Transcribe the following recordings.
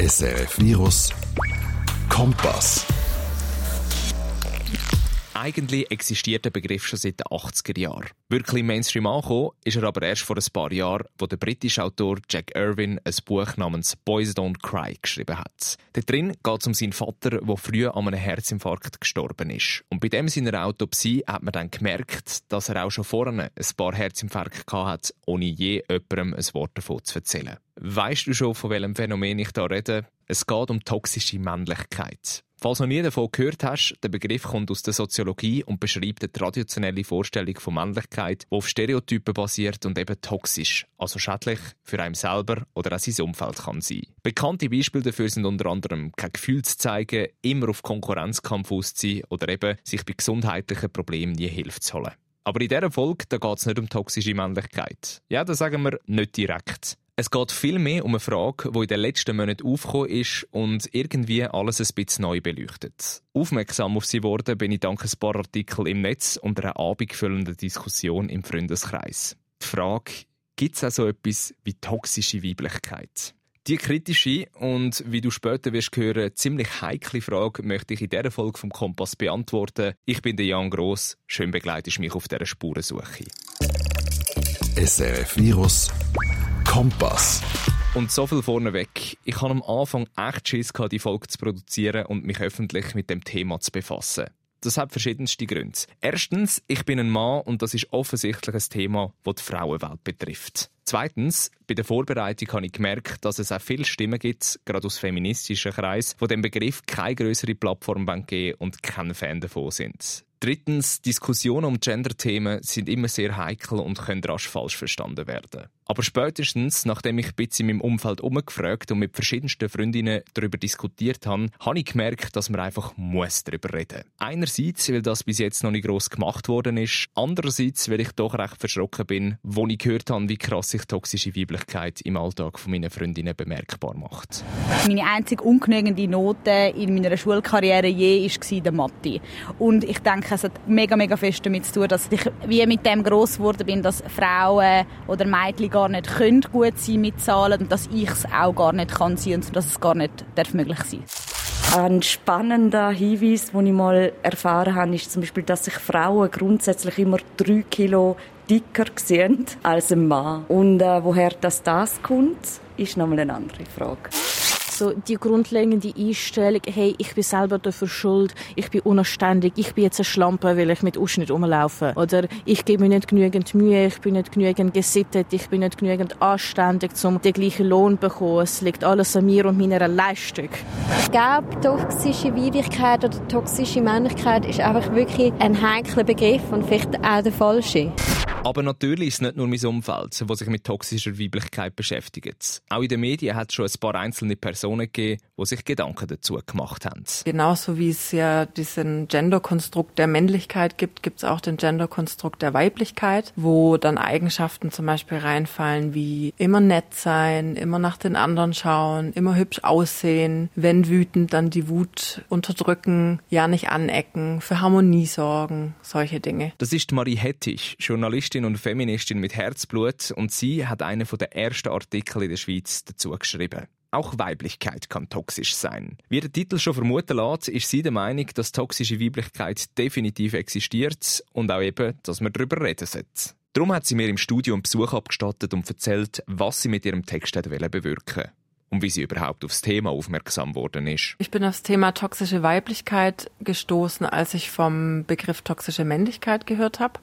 SRF Virus Kompass. Eigentlich existiert der Begriff schon seit den 80er Jahren. Wirklich im Mainstream angekommen ist er aber erst vor ein paar Jahren, wo der britische Autor Jack Irwin ein Buch namens Boys Don't Cry geschrieben hat. Da drin geht es um seinen Vater, der früher an einem Herzinfarkt gestorben ist. Und bei dem seiner Autopsie hat man dann gemerkt, dass er auch schon vorne ein paar Herzinfarkte hatte, ohne je jemandem ein Wort davon zu erzählen. Weißt du schon, von welchem Phänomen ich da rede? Es geht um toxische Männlichkeit. Falls du noch nie davon gehört hast, der Begriff kommt aus der Soziologie und beschreibt eine traditionelle Vorstellung von Männlichkeit, die auf Stereotypen basiert und eben toxisch, also schädlich für einen selber oder auch sein Umfeld kann sein. Bekannte Beispiele dafür sind unter anderem kein Gefühl zu zeigen, immer auf Konkurrenzkampf auszuziehen oder eben sich bei gesundheitlichen Problemen nie Hilfe zu holen. Aber in dieser Folge geht es nicht um toxische Männlichkeit. Ja, das sagen wir nicht direkt. Es geht vielmehr um eine Frage, die in den letzten Monaten aufgekommen ist und irgendwie alles ein bisschen neu beleuchtet. Aufmerksam auf sie wurde bin ich dank ein paar Artikeln im Netz und einer abendfüllenden Diskussion im Freundeskreis. Die Frage, gibt es auch so etwas wie toxische Weiblichkeit? Die kritische und, wie du später wirst hören, ziemlich heikle Frage möchte ich in dieser Folge vom Kompass beantworten. Ich bin der Jan Gross. Schön begleitest mich auf dieser Spurensuche. SRF Virus Kompass. Und so viel vorneweg. Ich hatte am Anfang echt Schiss, die Folge zu produzieren und mich öffentlich mit dem Thema zu befassen. Das hat verschiedenste Gründe. Erstens, ich bin ein Mann und das ist offensichtlich ein Thema, das die Frauenwelt betrifft. Zweitens, bei der Vorbereitung habe ich gemerkt, dass es auch viele Stimmen gibt, gerade aus feministischen Kreisen, die dem Begriff keine größere Plattform geben und kein Fan davon sind. Drittens, Diskussionen um Gender-Themen sind immer sehr heikel und können rasch falsch verstanden werden. Aber spätestens, nachdem ich ein bisschen in meinem Umfeld umgefragt und mit verschiedensten Freundinnen darüber diskutiert habe, habe ich gemerkt, dass man einfach muss darüber reden Einerseits, weil das bis jetzt noch nicht gross gemacht worden ist. Andererseits, weil ich doch recht verschrocken bin, wo ich gehört habe, wie krass sich toxische Weiblichkeit im Alltag meiner Freundinnen bemerkbar macht. Meine einzige ungenügende Note in meiner Schulkarriere je war der Mathe. Und ich denke, es hat mega, mega fest damit zu tun, dass ich wie mit dem gross geworden bin, dass Frauen oder Mädchen gar nicht können gut sein mit Zahlen und dass ich es auch gar nicht kann sein und dass es gar nicht darf möglich sein ein spannender Hinweis, den ich mal erfahren habe, ist zum Beispiel, dass sich Frauen grundsätzlich immer drei Kilo dicker sehen als ein Mann. Und äh, woher das, das kommt, ist nochmal eine andere Frage so die grundlegende Einstellung, hey, ich bin selber dafür schuld, ich bin unanständig, ich bin jetzt eine Schlampe, weil ich mit Ausschnitt rumlaufe. Oder ich gebe mir nicht genügend Mühe, ich bin nicht genügend gesittet, ich bin nicht genügend anständig, um den gleichen Lohn zu bekommen. Es liegt alles an mir und meiner Leistung. Ich glaube, toxische Weiblichkeit oder toxische Männlichkeit ist einfach wirklich ein heikler Begriff und vielleicht auch der falsche. Aber natürlich ist es nicht nur mein Umfeld, das sich mit toxischer Weiblichkeit beschäftigt. Auch in den Medien hat es schon ein paar einzelne Personen gegeben, die sich Gedanken dazu gemacht haben. Genauso wie es ja diesen Genderkonstrukt der Männlichkeit gibt, gibt es auch den Genderkonstrukt der Weiblichkeit, wo dann Eigenschaften zum Beispiel reinfallen wie immer nett sein, immer nach den anderen schauen, immer hübsch aussehen, wenn wütend, dann die Wut unterdrücken, ja nicht anecken, für Harmonie sorgen, solche Dinge. Das ist Marie Hettich, Journalistin und Feministin mit Herzblut und sie hat einen der ersten Artikel in der Schweiz dazu geschrieben. Auch Weiblichkeit kann toxisch sein. Wie der Titel schon vermuten lässt, ist sie der Meinung, dass toxische Weiblichkeit definitiv existiert und auch eben, dass man darüber reden sollte. Darum hat sie mir im Studio einen Besuch abgestattet und erzählt, was sie mit ihrem Text bewirken und wie sie überhaupt aufs Thema aufmerksam worden ist. Ich bin aufs Thema toxische Weiblichkeit gestoßen, als ich vom Begriff toxische Männlichkeit gehört habe.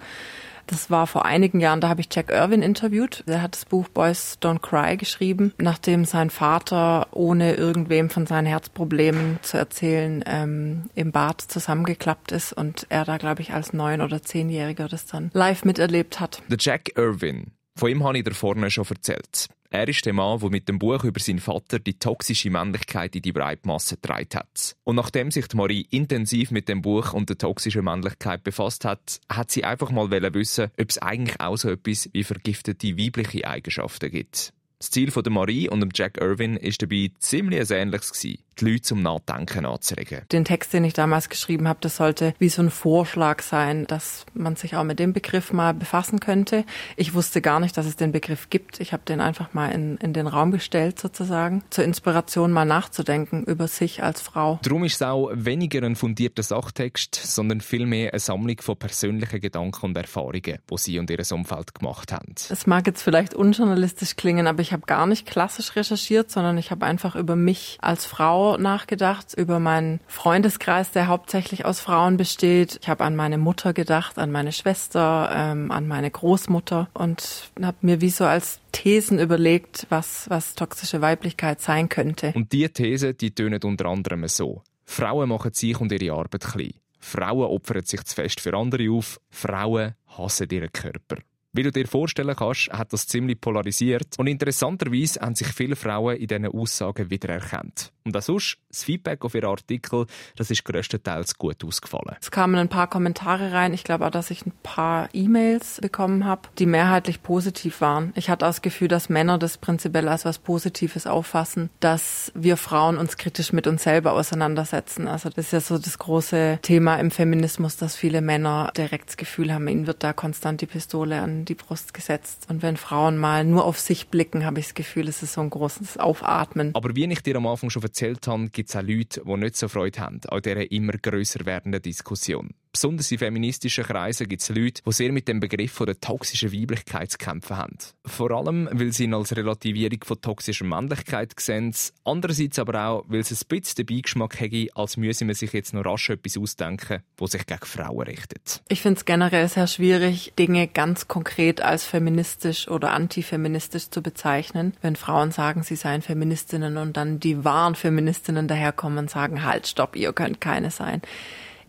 Das war vor einigen Jahren, da habe ich Jack Irwin interviewt. Der hat das Buch Boys Don't Cry geschrieben, nachdem sein Vater, ohne irgendwem von seinen Herzproblemen zu erzählen, ähm, im Bad zusammengeklappt ist und er da, glaube ich, als neun- oder zehnjähriger das dann live miterlebt hat. Der Jack Irwin, von ihm habe ich dir vorne schon erzählt. Er ist der Mann, der mit dem Buch über seinen Vater die toxische Männlichkeit in die Breitmasse getragen hat. Und nachdem sich Marie intensiv mit dem Buch und der toxischen Männlichkeit befasst hat, hat sie einfach mal wissen, ob es eigentlich auch so etwas wie vergiftete weibliche Eigenschaften gibt. Das Ziel von der Marie und Jack Irwin ist dabei ziemlich ähnliches gewesen. Die Leute zum Nachdenken anzuregen. Den Text, den ich damals geschrieben habe, das sollte wie so ein Vorschlag sein, dass man sich auch mit dem Begriff mal befassen könnte. Ich wusste gar nicht, dass es den Begriff gibt. Ich habe den einfach mal in, in den Raum gestellt sozusagen, zur Inspiration mal nachzudenken über sich als Frau. Darum ist es auch weniger ein fundierter Sachtext, sondern vielmehr eine Sammlung von persönlichen Gedanken und Erfahrungen, die sie und ihr Umfeld gemacht haben. Es mag jetzt vielleicht unjournalistisch klingen, aber ich habe gar nicht klassisch recherchiert, sondern ich habe einfach über mich als Frau nachgedacht, über meinen Freundeskreis, der hauptsächlich aus Frauen besteht. Ich habe an meine Mutter gedacht, an meine Schwester, ähm, an meine Großmutter und habe mir wie so als Thesen überlegt, was, was toxische Weiblichkeit sein könnte. Und diese These, die tönen unter anderem so. Frauen machen sich und ihre Arbeit klein. Frauen opfern sich zu fest für andere auf. Frauen hassen ihren Körper. Wie du dir vorstellen kannst, hat das ziemlich polarisiert und interessanterweise haben sich viele Frauen in diesen Aussagen wiedererkannt. Und auch sonst, das Feedback auf ihren Artikel, das ist größtenteils gut ausgefallen. Es kamen ein paar Kommentare rein. Ich glaube auch, dass ich ein paar E-Mails bekommen habe, die mehrheitlich positiv waren. Ich hatte das Gefühl, dass Männer das prinzipiell als was Positives auffassen, dass wir Frauen uns kritisch mit uns selber auseinandersetzen. Also das ist ja so das große Thema im Feminismus, dass viele Männer direkt das Gefühl haben, ihnen wird da konstant die Pistole an die Brust gesetzt. Und wenn Frauen mal nur auf sich blicken, habe ich das Gefühl, es ist so ein großes Aufatmen. Aber wie ich dir am Anfang schon erzählt habe, gibt es auch Leute, die nicht so Freude haben an dieser immer grösser werdenden Diskussion. Besonders in feministischen Kreisen gibt es Leute, die sehr mit dem Begriff der toxischen Weiblichkeit zu kämpfen haben. Vor allem, weil sie ihn als Relativierung von toxischer Männlichkeit sehen, andererseits aber auch, weil es ein bisschen den Beigeschmack hätte, als müsse man sich jetzt noch rasch etwas ausdenken, das sich gegen Frauen richtet. Ich finde es generell sehr schwierig, Dinge ganz konkret als feministisch oder antifeministisch zu bezeichnen. Wenn Frauen sagen, sie seien Feministinnen und dann die wahren Feministinnen daherkommen und sagen, halt, stopp, ihr könnt keine sein.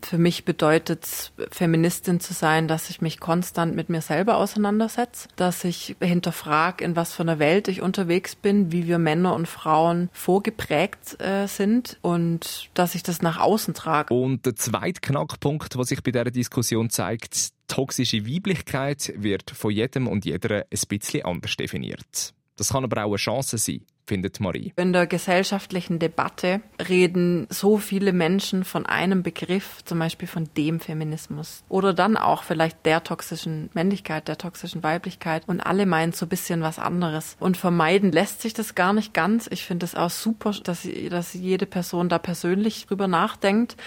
Für mich bedeutet Feministin zu sein, dass ich mich konstant mit mir selber auseinandersetze, dass ich hinterfrage, in was für einer Welt ich unterwegs bin, wie wir Männer und Frauen vorgeprägt äh, sind und dass ich das nach außen trage. Und der zweite Knackpunkt, was sich bei dieser Diskussion zeigt, toxische Weiblichkeit wird von jedem und jeder ein bisschen anders definiert. Das kann aber auch eine Chance sein findet Marie. In der gesellschaftlichen Debatte reden so viele Menschen von einem Begriff, zum Beispiel von dem Feminismus oder dann auch vielleicht der toxischen Männlichkeit, der toxischen Weiblichkeit und alle meinen so ein bisschen was anderes. Und vermeiden lässt sich das gar nicht ganz. Ich finde es auch super, dass, dass jede Person da persönlich drüber nachdenkt.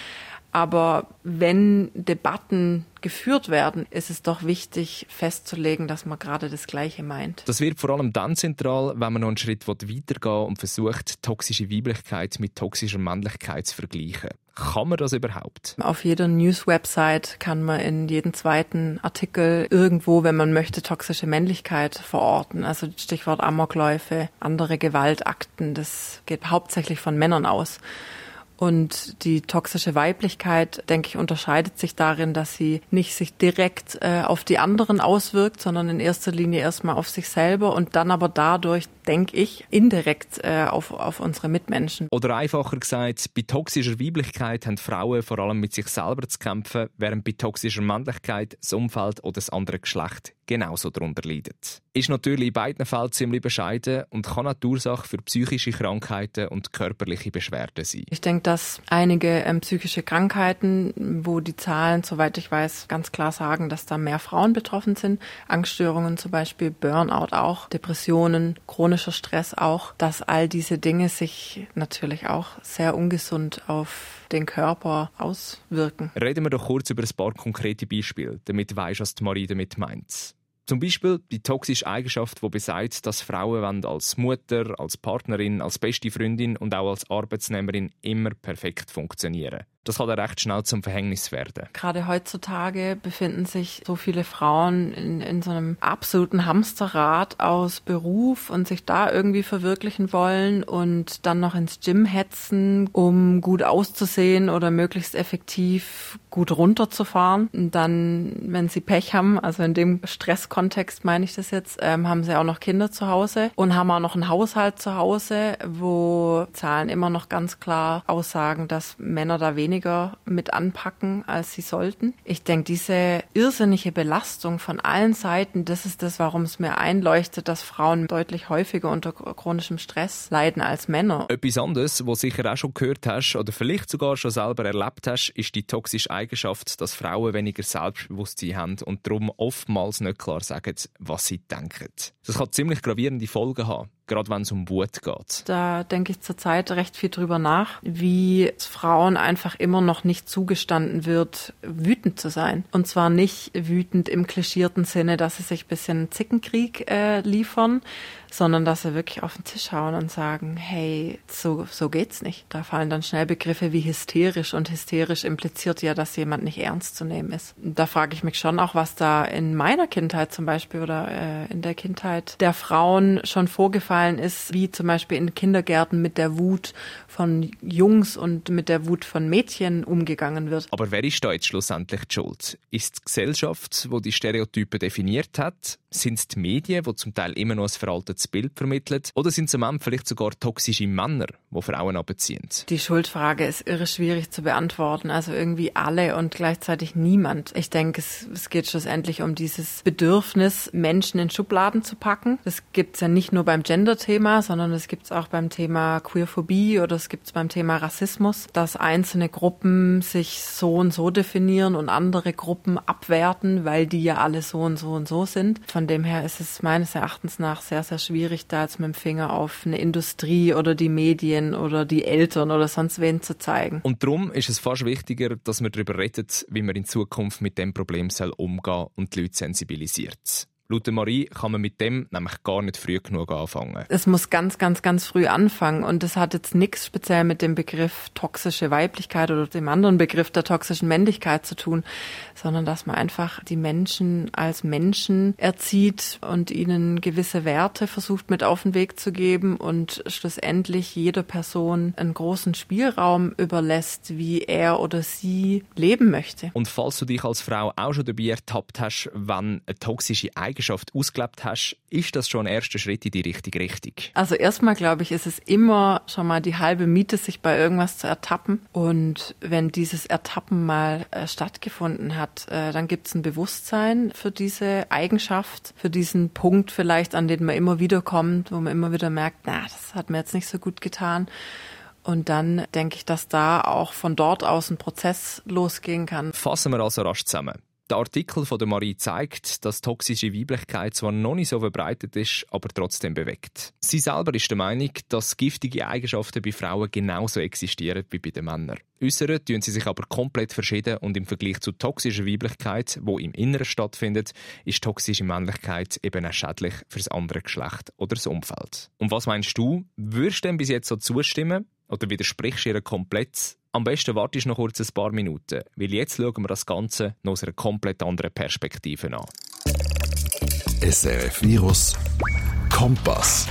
Aber wenn Debatten geführt werden, ist es doch wichtig festzulegen, dass man gerade das Gleiche meint. Das wird vor allem dann zentral, wenn man noch einen Schritt weitergehen und versucht, toxische Weiblichkeit mit toxischer Männlichkeit zu vergleichen. Kann man das überhaupt? Auf jeder News-Website kann man in jedem zweiten Artikel irgendwo, wenn man möchte, toxische Männlichkeit verorten. Also Stichwort Amokläufe, andere Gewaltakten. Das geht hauptsächlich von Männern aus. Und die toxische Weiblichkeit, denke ich, unterscheidet sich darin, dass sie nicht sich direkt äh, auf die anderen auswirkt, sondern in erster Linie erstmal auf sich selber und dann aber dadurch, denke ich, indirekt äh, auf, auf unsere Mitmenschen. Oder einfacher gesagt, bei toxischer Weiblichkeit haben Frauen vor allem mit sich selber zu kämpfen, während bei toxischer Männlichkeit das Umfeld oder das andere Geschlecht genauso darunter leidet. Ist natürlich in beiden Fällen ziemlich bescheiden und kann auch die Ursache für psychische Krankheiten und körperliche Beschwerden sein. Ich denke, dass einige ähm, psychische Krankheiten, wo die Zahlen, soweit ich weiß, ganz klar sagen, dass da mehr Frauen betroffen sind, Angststörungen zum Beispiel, Burnout auch, Depressionen, chronischer Stress auch, dass all diese Dinge sich natürlich auch sehr ungesund auf den Körper auswirken. Reden wir doch kurz über ein paar konkrete Beispiele, damit weisst, was die Marie damit meint. Zum Beispiel die toxische Eigenschaft, die besagt, dass Frauen als Mutter, als Partnerin, als beste Freundin und auch als Arbeitsnehmerin immer perfekt funktionieren. Das kann dann recht schnell zum Verhängnis werden. Gerade heutzutage befinden sich so viele Frauen in, in so einem absoluten Hamsterrad aus Beruf und sich da irgendwie verwirklichen wollen und dann noch ins Gym hetzen, um gut auszusehen oder möglichst effektiv gut runterzufahren. Und dann, wenn sie Pech haben, also in dem Stresskontext meine ich das jetzt, ähm, haben sie auch noch Kinder zu Hause und haben auch noch einen Haushalt zu Hause, wo Zahlen immer noch ganz klar aussagen, dass Männer da weniger weniger mit anpacken, als sie sollten. Ich denke, diese irrsinnige Belastung von allen Seiten, das ist das, warum es mir einleuchtet, dass Frauen deutlich häufiger unter chronischem Stress leiden als Männer. Etwas anderes, was sicher auch schon gehört hast oder vielleicht sogar schon selber erlebt hast, ist die toxische Eigenschaft, dass Frauen weniger Selbstbewusstsein haben und darum oftmals nicht klar sagen, was sie denken. Das kann ziemlich gravierende Folgen haben gerade wenn es um Wut geht. Da denke ich zurzeit recht viel drüber nach, wie Frauen einfach immer noch nicht zugestanden wird, wütend zu sein. Und zwar nicht wütend im klischierten Sinne, dass sie sich ein bisschen Zickenkrieg äh, liefern, sondern dass sie wirklich auf den Tisch hauen und sagen, hey, so, so geht's nicht. Da fallen dann schnell Begriffe wie hysterisch und hysterisch impliziert ja, dass jemand nicht ernst zu nehmen ist. Da frage ich mich schon auch, was da in meiner Kindheit zum Beispiel oder äh, in der Kindheit der Frauen schon vorgefallen ist, wie zum Beispiel in Kindergärten mit der Wut von Jungs und mit der Wut von Mädchen umgegangen wird. Aber wer ist da jetzt schlussendlich die Schuld? Ist die Gesellschaft, wo die Stereotype definiert hat? Sind es die Medien, die zum Teil immer noch ein veraltetes Bild vermitteln? Oder sind es am Ende vielleicht sogar toxische Männer, die Frauen abziehen? Die Schuldfrage ist irre schwierig zu beantworten. Also irgendwie alle und gleichzeitig niemand. Ich denke, es, es geht schlussendlich um dieses Bedürfnis, Menschen in Schubladen zu packen. Das gibt es ja nicht nur beim Gender-Thema, sondern das gibt es auch beim Thema Queerphobie oder es gibt es beim Thema Rassismus, dass einzelne Gruppen sich so und so definieren und andere Gruppen abwerten, weil die ja alle so und so und so sind. Von von dem her ist es meines Erachtens nach sehr, sehr schwierig, da jetzt mit dem Finger auf eine Industrie oder die Medien oder die Eltern oder sonst wen zu zeigen. Und darum ist es fast wichtiger, dass man darüber redet, wie man in Zukunft mit dem Problem soll umgehen und die Leute sensibilisiert. Laut Marie kann man mit dem nämlich gar nicht früh genug anfangen. Es muss ganz, ganz, ganz früh anfangen und das hat jetzt nichts speziell mit dem Begriff toxische Weiblichkeit oder dem anderen Begriff der toxischen Männlichkeit zu tun, sondern dass man einfach die Menschen als Menschen erzieht und ihnen gewisse Werte versucht mit auf den Weg zu geben und schlussendlich jeder Person einen großen Spielraum überlässt, wie er oder sie leben möchte. Und falls du dich als Frau auch schon dabei ertappt hast, wenn eine toxische Eigenschaft Eigenschaft ausgelebt hast, ist das schon ein erster Schritt in die richtige Richtung? Also erstmal glaube ich, ist es immer schon mal die halbe Miete, sich bei irgendwas zu ertappen. Und wenn dieses Ertappen mal äh, stattgefunden hat, äh, dann gibt es ein Bewusstsein für diese Eigenschaft, für diesen Punkt vielleicht, an den man immer wieder kommt, wo man immer wieder merkt, na, das hat mir jetzt nicht so gut getan. Und dann denke ich, dass da auch von dort aus ein Prozess losgehen kann. Fassen wir also rasch zusammen. Der Artikel von der Marie zeigt, dass toxische Weiblichkeit zwar noch nicht so verbreitet ist, aber trotzdem bewegt. Sie selber ist der Meinung, dass giftige Eigenschaften bei Frauen genauso existieren wie bei den Männern. Äußern tun sie sich aber komplett verschieden und im Vergleich zu toxischer Weiblichkeit, wo im Inneren stattfindet, ist toxische Männlichkeit eben auch schädlich für das andere Geschlecht oder das Umfeld. Und was meinst du? Würdest du dem bis jetzt so zustimmen? Oder widersprichst du ihr komplett? Am besten wartest du noch kurz ein paar Minuten, weil jetzt schauen wir das Ganze noch aus einer komplett anderen Perspektive an. SRF Virus Kompass.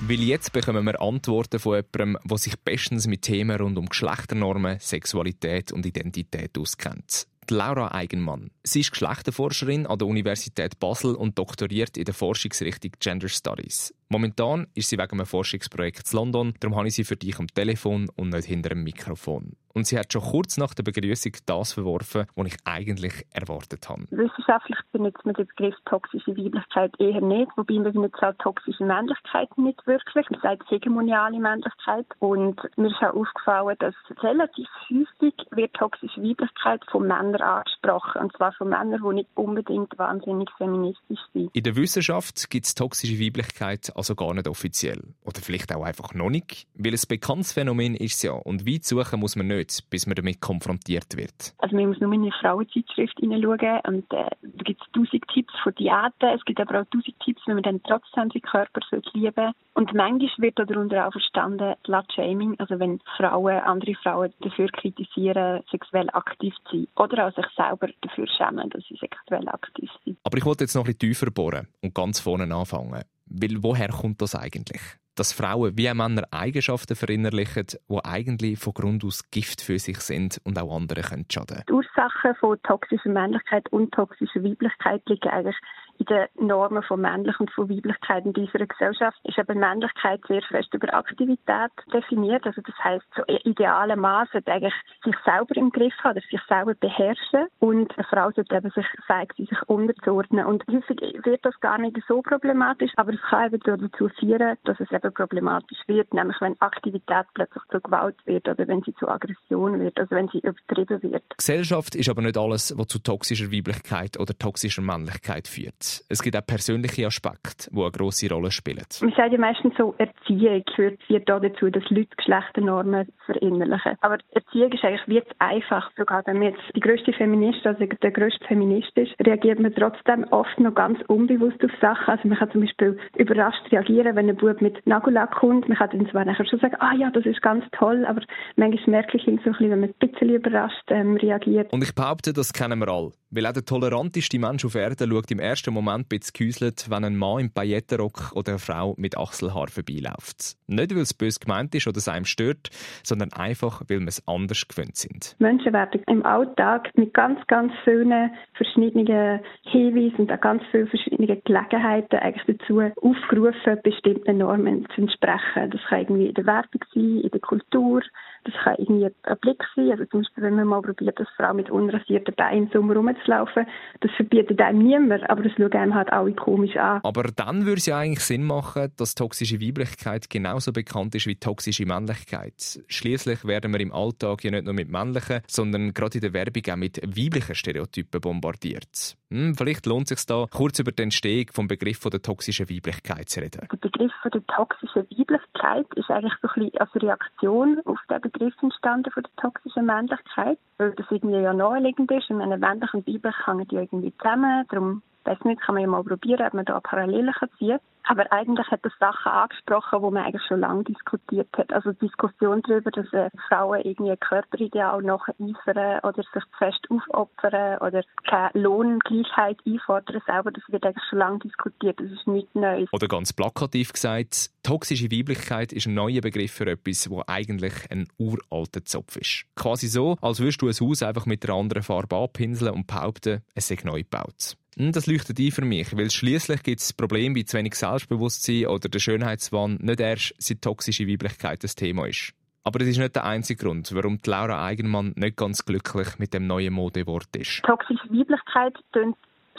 Weil jetzt bekommen wir Antworten von jemandem, der sich bestens mit Themen rund um Geschlechternormen, Sexualität und Identität auskennt. Laura Eigenmann. Sie ist Geschlechterforscherin an der Universität Basel und doktoriert in der Forschungsrichtung Gender Studies. Momentan ist sie wegen einem Forschungsprojekt in London, darum habe ich sie für dich am Telefon und nicht hinter dem Mikrofon. Und sie hat schon kurz nach der Begrüßung das verworfen, was ich eigentlich erwartet habe. Wissenschaftlich benutzt man den Begriff toxische Weiblichkeit eher nicht, wobei man benutzt auch toxische Männlichkeit nicht wirklich. Man sagt hegemoniale Männlichkeit. Und mir ist auch aufgefallen, dass relativ häufig wird toxische Weiblichkeit von Männern angesprochen. Und zwar von Männern, die nicht unbedingt wahnsinnig feministisch sind. In der Wissenschaft gibt es toxische Weiblichkeit also gar nicht offiziell. Oder vielleicht auch einfach noch nicht. Weil ein bekanntes Phänomen ist es ja. Und weit suchen muss man nicht, bis man damit konfrontiert wird. Also man muss nur in eine Frauenzeitschrift hineinschauen. Und äh, da gibt es tausend Tipps von Diäten. Es gibt aber auch tausend Tipps, wie man dann trotzdem seinen Körper lieben sollte. Und manchmal wird darunter auch verstanden Slut-Shaming. Also wenn Frauen andere Frauen dafür kritisieren, sexuell aktiv zu sein. Oder auch sich selber dafür schämen, dass sie sexuell aktiv sind. Aber ich wollte jetzt noch ein bisschen tiefer bohren und ganz vorne anfangen. Weil woher kommt das eigentlich? Dass Frauen wie Männer Eigenschaften verinnerlichen, die eigentlich von Grund aus Gift für sich sind und auch anderen können schaden. Die Ursachen von toxischer Männlichkeit und toxischer Weiblichkeit liegen eigentlich in den Normen von Männlichkeit und von Weiblichkeit in dieser Gesellschaft ist eben Männlichkeit sehr fest über Aktivität definiert. Also das heißt, so ideale Maß sollte eigentlich sich selber im Griff haben, sich selber beherrschen und eine Frau sollte eben sich fähig sein, sich unterzuordnen. Und häufig wird das gar nicht so problematisch, aber es kann eben dazu führen, dass es eben problematisch wird, nämlich wenn Aktivität plötzlich zu Gewalt wird oder wenn sie zu Aggression wird, also wenn sie übertrieben wird. Gesellschaft ist aber nicht alles, was zu toxischer Weiblichkeit oder toxischer Männlichkeit führt. Es gibt auch persönliche Aspekte, die eine grosse Rolle spielen. Man sagt ja meistens so, Erziehung führt, führt dazu, dass Leute Geschlechternormen verinnerlichen. Aber Erziehung ist eigentlich wie einfach. Sogar wenn man jetzt die grösste Feministin, also der grösste Feminist ist, reagiert man trotzdem oft noch ganz unbewusst auf Sachen. Also man kann zum Beispiel überrascht reagieren, wenn ein Bub mit Nagellack kommt. Man kann dann zwar nachher schon sagen, ah ja, das ist ganz toll, aber manchmal merke ich so ein bisschen, wenn man ein bisschen überrascht ähm, reagiert. Und ich behaupte, das kennen wir alle. Weil auch der toleranteste Mensch auf Erden schaut im ersten Moment gehäuselt, wenn ein Mann im Paillettenrock oder eine Frau mit Achselhaar vorbeiläuft. Nicht, weil es bös gemeint ist oder es einem stört, sondern einfach, weil wir es anders gewöhnt sind. Menschen werden im Alltag mit ganz, ganz vielen verschiedenen Hinweisen und auch ganz vielen verschiedenen Gelegenheiten eigentlich dazu aufgerufen, bestimmten Normen zu entsprechen. Das kann irgendwie in der Werbung sein, in der Kultur, das kann irgendwie ein Blick sein. Also zum Beispiel, wenn man mal probiert, als Frau mit unrasierten Beinen im Sommer rumzulaufen, das verbietet einem niemand, aber das schaut einem halt alle komisch an. Aber dann würde es ja eigentlich Sinn machen, dass toxische Weiblichkeit genauso bekannt ist wie toxische Männlichkeit. Schließlich werden wir im Alltag ja nicht nur mit männlichen, sondern gerade in der Werbung auch mit weiblichen Stereotypen bombardiert. Hm, vielleicht lohnt es sich da, kurz über den Entstehung vom Begriff von der toxischen Weiblichkeit zu reden. Der Begriff von der toxischen Weiblichkeit ist eigentlich so ein bisschen als Reaktion auf den Begriff entstanden von der toxischen Männlichkeit, weil das irgendwie ja naheliegend ist. Eine männlich und weiblich hängen die irgendwie zusammen. Darum weiß nicht, kann man ja mal probieren, ob man da Parallelen kann. Aber eigentlich hat er Sachen angesprochen, wo man eigentlich schon lange diskutiert hat. Also die Diskussion darüber, dass äh, Frauen irgendwie ein Körperideal nacheifern oder sich zu fest aufopfern oder keine Lohngleichheit einfordern selber, das wird eigentlich schon lange diskutiert. Das ist nichts Neues. Oder ganz plakativ gesagt, toxische Weiblichkeit ist ein neuer Begriff für etwas, wo eigentlich ein uralter Zopf ist. Quasi so, als würdest du ein Haus einfach mit einer anderen Farbe abpinseln und behaupten, es sei neu gebaut. Hm, das leuchtet ein für mich, weil schließlich gibt es Probleme wie zu wenig Selbstbewusstsein oder der Schönheitswahn nicht erst seit toxische Weiblichkeit das Thema ist. Aber das ist nicht der einzige Grund, warum Laura Eigenmann nicht ganz glücklich mit dem neuen Modewort ist. Toxische Weiblichkeit klingt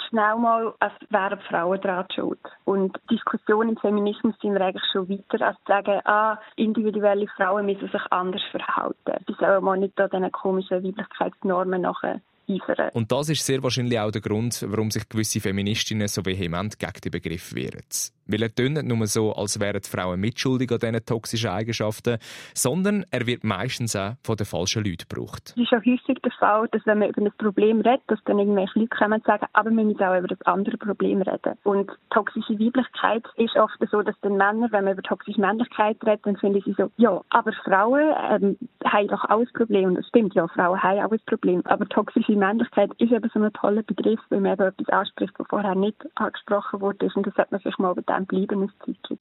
schnell mal, als wären Frauen daran schuld. Und Diskussionen im Feminismus sind eigentlich schon weiter, als zu sagen, ah, individuelle Frauen müssen sich anders verhalten. Die sollen mal nicht an diesen komischen Weiblichkeitsnormen nachher eifern. Und das ist sehr wahrscheinlich auch der Grund, warum sich gewisse Feministinnen so vehement gegen den Begriff wehren. Weil er tönt nicht nur so, als wären die Frauen mitschuldig an diesen toxischen Eigenschaften, sondern er wird meistens auch von den falschen Leuten gebraucht. Es ist auch häufig der Fall, dass wenn man über ein Problem redet, dass dann irgendwelche Leute kommen und sagen, aber wir müssen auch über das andere Problem reden. Und toxische Weiblichkeit ist oft so, dass dann Männer, wenn man über toxische Männlichkeit redet, dann finden sie so, ja, aber Frauen ähm, haben doch auch ein Problem. Und das stimmt, ja, Frauen haben auch ein Problem. Aber toxische Männlichkeit ist eben so ein toller Begriff, weil man eben etwas anspricht, was vorher nicht angesprochen wurde. Und das sollte man sich mal über dem bleiben.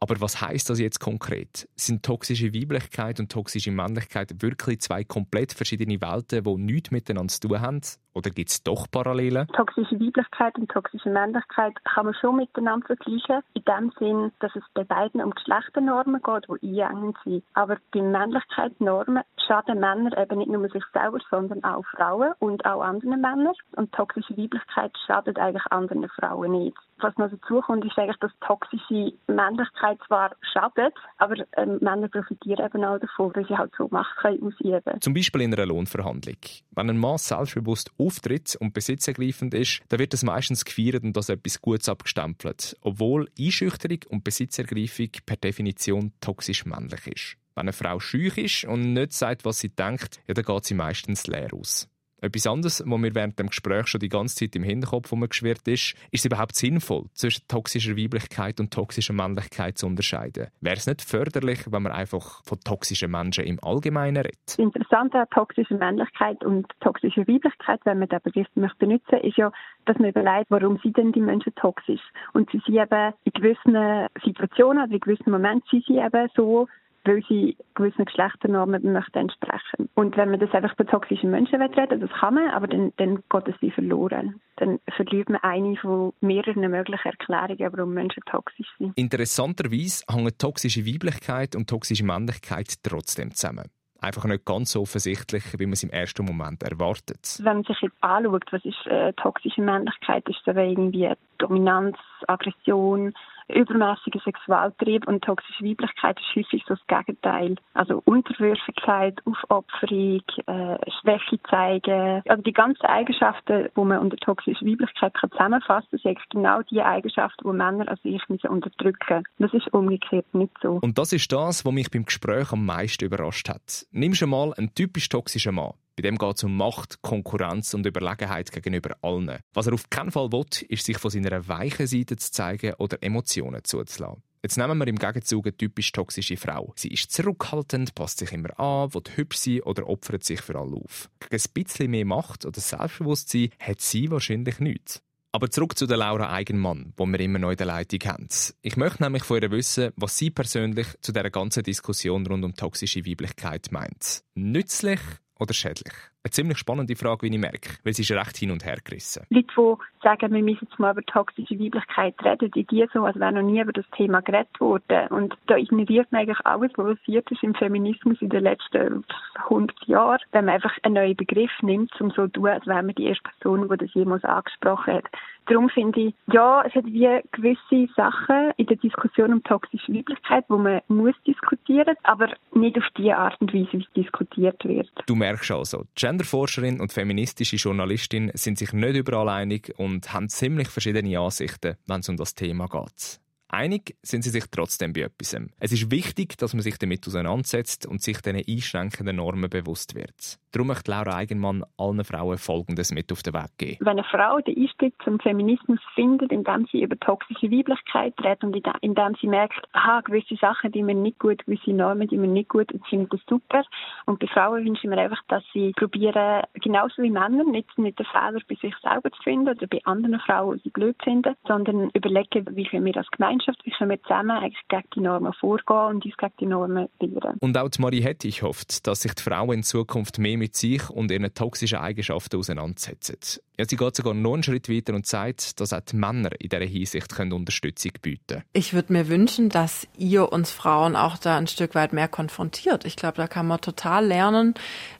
Aber was heißt das jetzt konkret? Sind toxische Weiblichkeit und toxische Männlichkeit wirklich zwei komplett verschiedene Welten, die nichts miteinander zu tun haben? Oder gibt es doch Parallelen? Toxische Weiblichkeit und toxische Männlichkeit kann man schon miteinander vergleichen. In dem Sinn, dass es bei beiden um Geschlechternormen geht, die einengend sind. Aber bei Männlichkeitsnormen schaden Männer eben nicht nur sich selber, sondern auch Frauen und auch anderen Männern. Und toxische Weiblichkeit schadet eigentlich anderen Frauen nicht. Was noch dazu kommt, ist eigentlich, dass toxische Männlichkeit zwar schadet, aber ähm, Männer profitieren eben auch davon, weil sie halt so Macht können ausüben Zum Beispiel in einer Lohnverhandlung. Wenn ein Mann selbstbewusst auftritt und besitzergreifend ist, dann wird das meistens gefeiert und als etwas Gutes abgestempelt, obwohl Einschüchterung und Besitzergreifung per Definition toxisch männlich ist. Wenn eine Frau schüch ist und nicht sagt, was sie denkt, ja, dann geht sie meistens leer aus. Etwas anderes, was mir während dem Gespräch schon die ganze Zeit im Hinterkopf geschwirrt ist, ist es überhaupt sinnvoll, zwischen toxischer Weiblichkeit und toxischer Männlichkeit zu unterscheiden? Wäre es nicht förderlich, wenn man einfach von toxischen Menschen im Allgemeinen redet? Interessant an toxischer Männlichkeit und toxischer Weiblichkeit, wenn man den Begriff möchte benutzen, ist ja, dass man überlegt, warum sind denn die Menschen toxisch? Und sie sind eben in gewissen Situationen, also in gewissen Momenten sind sie eben so, weil sie gewissen Geschlechternormen möchten entsprechen. Und wenn man das einfach bei toxischen Menschen reden das kann man, aber dann, dann geht es wie verloren. Dann verliert man eine von mehreren möglichen Erklärungen, warum Menschen toxisch sind. Interessanterweise hängen toxische Weiblichkeit und toxische Männlichkeit trotzdem zusammen einfach nicht ganz so offensichtlich, wie man es im ersten Moment erwartet. Wenn man sich jetzt anschaut, was ist äh, toxische Männlichkeit, ist das irgendwie Dominanz, Aggression, übermäßiger Sexualtrieb und toxische Weiblichkeit ist häufig so das Gegenteil. Also Unterwürfigkeit, Aufopferung, äh, Schwäche zeigen. Also die ganzen Eigenschaften, die man unter toxischer Weiblichkeit kann zusammenfassen kann, sind genau die Eigenschaften, die Männer an sich müssen unterdrücken Das ist umgekehrt nicht so. Und das ist das, was mich beim Gespräch am meisten überrascht hat. Nimm schon mal einen typisch toxischen Mann. Bei dem geht es um Macht, Konkurrenz und Überlegenheit gegenüber allen. Was er auf keinen Fall will, ist, sich von seiner weichen Seite zu zeigen oder Emotionen zuzulassen. Jetzt nehmen wir im Gegenzug eine typisch toxische Frau. Sie ist zurückhaltend, passt sich immer an, will hübsch sein oder opfert sich für alle auf. Gegen ein bisschen mehr Macht oder Selbstbewusstsein hat sie wahrscheinlich nichts. Aber zurück zu der Laura Eigenmann, die wir immer noch in der Leitung haben. Ich möchte nämlich von ihr wissen, was sie persönlich zu dieser ganzen Diskussion rund um toxische Weiblichkeit meint. Nützlich oder schädlich? Eine ziemlich spannende Frage, wie ich merke, weil sie ist recht hin und her gerissen. Leute, die sagen, wir müssen jetzt mal über toxische Weiblichkeit reden, die die so, als wäre noch nie über das Thema geredet worden. Und da ignoriert man eigentlich alles, was passiert ist im Feminismus in den letzten 100 Jahren, wenn man einfach einen neuen Begriff nimmt, um so zu tun, als wäre man die erste Person, die das jemals angesprochen hat. Darum finde ich, ja, es hat wie gewisse Sachen in der Diskussion um toxische Weiblichkeit, wo man muss diskutieren, aber nicht auf die Art und Weise, wie es diskutiert wird. Du merkst also, Genderforscherin und feministische Journalistin sind sich nicht überall einig und haben ziemlich verschiedene Ansichten, wenn es um das Thema geht. Einig sind sie sich trotzdem bei etwas. Es ist wichtig, dass man sich damit auseinandersetzt und sich diesen einschränkenden Normen bewusst wird. Darum möchte Laura Eigenmann allen Frauen Folgendes mit auf den Weg geben. Wenn eine Frau den Einstieg zum Feminismus findet, indem sie über toxische Weiblichkeit redet und indem sie merkt, aha, gewisse Sachen, die mir nicht gut, gewisse Normen, die mir nicht gut, und findet das super. Und bei Frauen wünsche ich mir einfach, dass sie probieren, genauso wie Männer, nicht, nicht den Fehler bei sich selber zu finden oder bei anderen Frauen, die sie blöd finden, sondern überlegen, wie wir als Gemeinschaft, wie können wir zusammen eigentlich gegen die Normen vorgehen und uns gegen die Normen wehren. Und auch die Marie Hettich hofft, dass sich die Frauen in Zukunft mehr mit sich und ihren toxischen Eigenschaften auseinandersetzen. Ja, sie geht sogar noch einen Schritt weiter und sagt, dass auch die Männer in dieser Hinsicht Unterstützung bieten können. Ich würde mir wünschen, dass ihr uns Frauen auch da ein Stück weit mehr konfrontiert. Ich glaube, da kann man total lernen,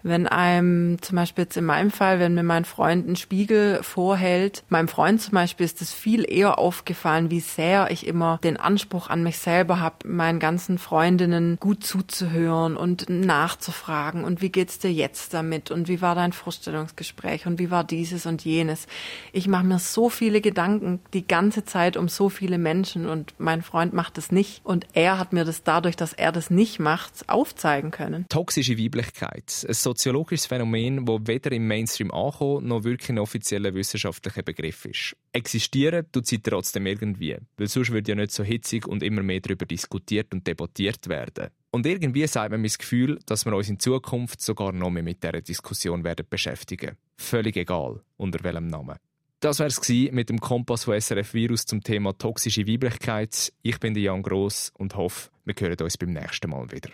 wenn einem zum Beispiel jetzt in meinem Fall, wenn mir mein Freund einen Spiegel vorhält, meinem Freund zum Beispiel ist es viel eher aufgefallen, wie sehr ich immer den Anspruch an mich selber habe, meinen ganzen Freundinnen gut zuzuhören und nachzufragen und wie geht's dir jetzt damit und wie war dein Vorstellungsgespräch und wie war dieses und jenes. Ich mache mir so viele Gedanken die ganze Zeit um so viele Menschen und mein Freund macht es nicht. Und er hat mir das dadurch, dass er das nicht macht, aufzeigen können. Toxische Weiblichkeit, ein soziologisches Phänomen, wo weder im Mainstream ankommt, noch wirklich ein offizieller wissenschaftlicher Begriff ist. Existieren tut sie trotzdem irgendwie, weil sonst würde ja nicht so hitzig und immer mehr darüber diskutiert und debattiert werden. Und irgendwie sagt man mir das Gefühl, dass wir uns in Zukunft sogar noch mehr mit dieser Diskussion werden beschäftigen. Völlig egal, unter welchem Namen. Das war es mit dem Kompass von SRF Virus zum Thema toxische Weiblichkeit. Ich bin Jan Gross und hoffe, wir hören uns beim nächsten Mal wieder.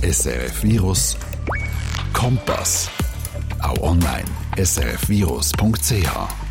SRF Virus Kompass. Auch online srfvirus.ch